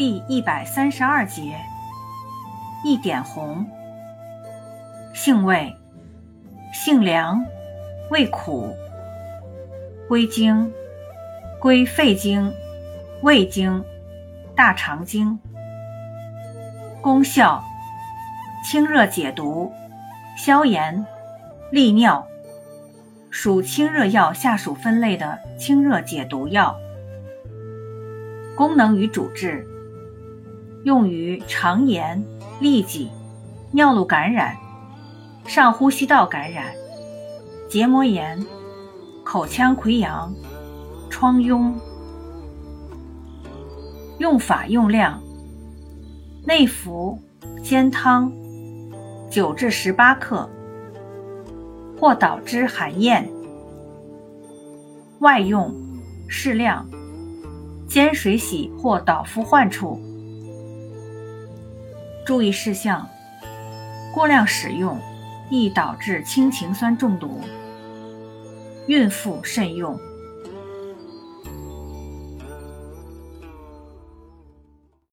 第一百三十二节，一点红。性味：性凉，味苦，归经：归肺经、胃经、大肠经。功效：清热解毒、消炎、利尿。属清热药下属分类的清热解毒药。功能与主治：用于肠炎、痢疾、尿路感染、上呼吸道感染、结膜炎、口腔溃疡、疮痈。用法用量：内服，煎汤，九至十八克。或导致寒厌，外用适量，煎水洗或捣敷患处。注意事项：过量使用易导致氢氰酸中毒，孕妇慎用。